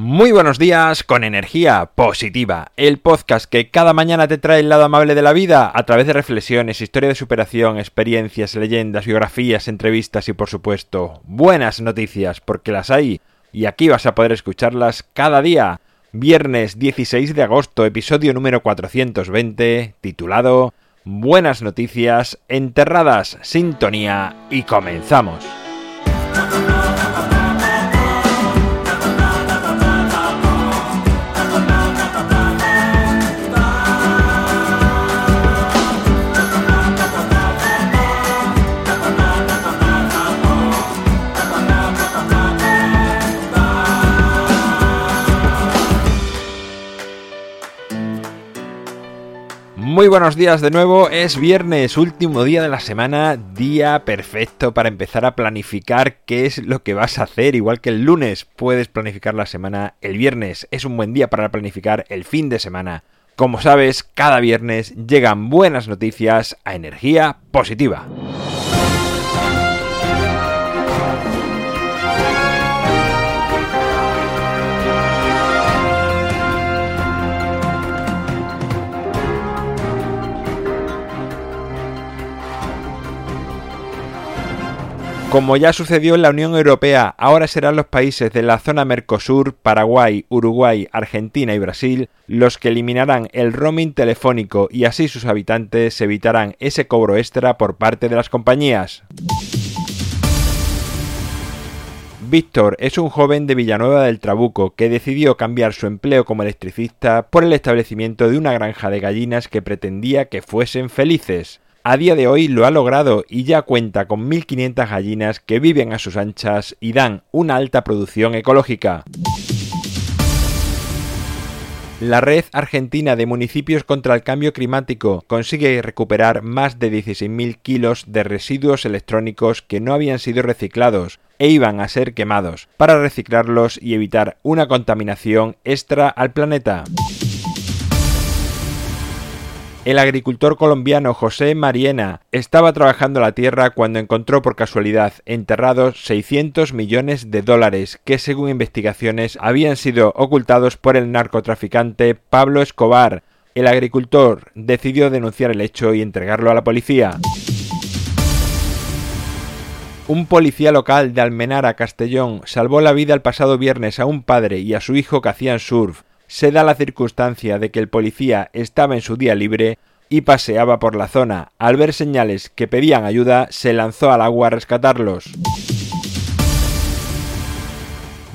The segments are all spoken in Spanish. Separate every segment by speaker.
Speaker 1: Muy buenos días con energía positiva, el podcast que cada mañana te trae el lado amable de la vida a través de reflexiones, historia de superación, experiencias, leyendas, biografías, entrevistas y por supuesto buenas noticias porque las hay y aquí vas a poder escucharlas cada día. Viernes 16 de agosto, episodio número 420, titulado Buenas noticias, enterradas, sintonía y comenzamos. Muy buenos días de nuevo, es viernes, último día de la semana, día perfecto para empezar a planificar qué es lo que vas a hacer, igual que el lunes puedes planificar la semana, el viernes es un buen día para planificar el fin de semana. Como sabes, cada viernes llegan buenas noticias a energía positiva. Como ya sucedió en la Unión Europea, ahora serán los países de la zona Mercosur, Paraguay, Uruguay, Argentina y Brasil los que eliminarán el roaming telefónico y así sus habitantes evitarán ese cobro extra por parte de las compañías. Víctor es un joven de Villanueva del Trabuco que decidió cambiar su empleo como electricista por el establecimiento de una granja de gallinas que pretendía que fuesen felices. A día de hoy lo ha logrado y ya cuenta con 1.500 gallinas que viven a sus anchas y dan una alta producción ecológica. La red argentina de municipios contra el cambio climático consigue recuperar más de 16.000 kilos de residuos electrónicos que no habían sido reciclados e iban a ser quemados, para reciclarlos y evitar una contaminación extra al planeta. El agricultor colombiano José Mariena estaba trabajando la tierra cuando encontró por casualidad enterrados 600 millones de dólares que según investigaciones habían sido ocultados por el narcotraficante Pablo Escobar. El agricultor decidió denunciar el hecho y entregarlo a la policía. Un policía local de Almenara, Castellón, salvó la vida el pasado viernes a un padre y a su hijo que hacían surf se da la circunstancia de que el policía estaba en su día libre y paseaba por la zona. Al ver señales que pedían ayuda, se lanzó al agua a rescatarlos.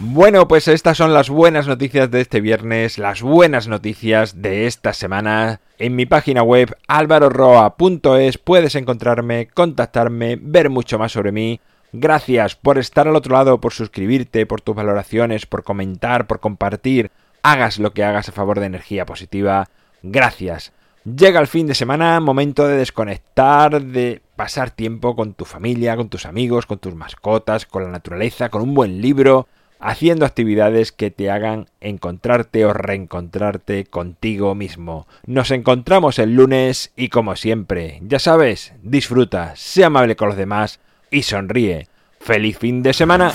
Speaker 1: Bueno, pues estas son las buenas noticias de este viernes, las buenas noticias de esta semana. En mi página web alvaroroa.es puedes encontrarme, contactarme, ver mucho más sobre mí. Gracias por estar al otro lado, por suscribirte, por tus valoraciones, por comentar, por compartir hagas lo que hagas a favor de energía positiva. Gracias. Llega el fin de semana, momento de desconectar, de pasar tiempo con tu familia, con tus amigos, con tus mascotas, con la naturaleza, con un buen libro, haciendo actividades que te hagan encontrarte o reencontrarte contigo mismo. Nos encontramos el lunes y como siempre, ya sabes, disfruta, sea amable con los demás y sonríe. ¡Feliz fin de semana!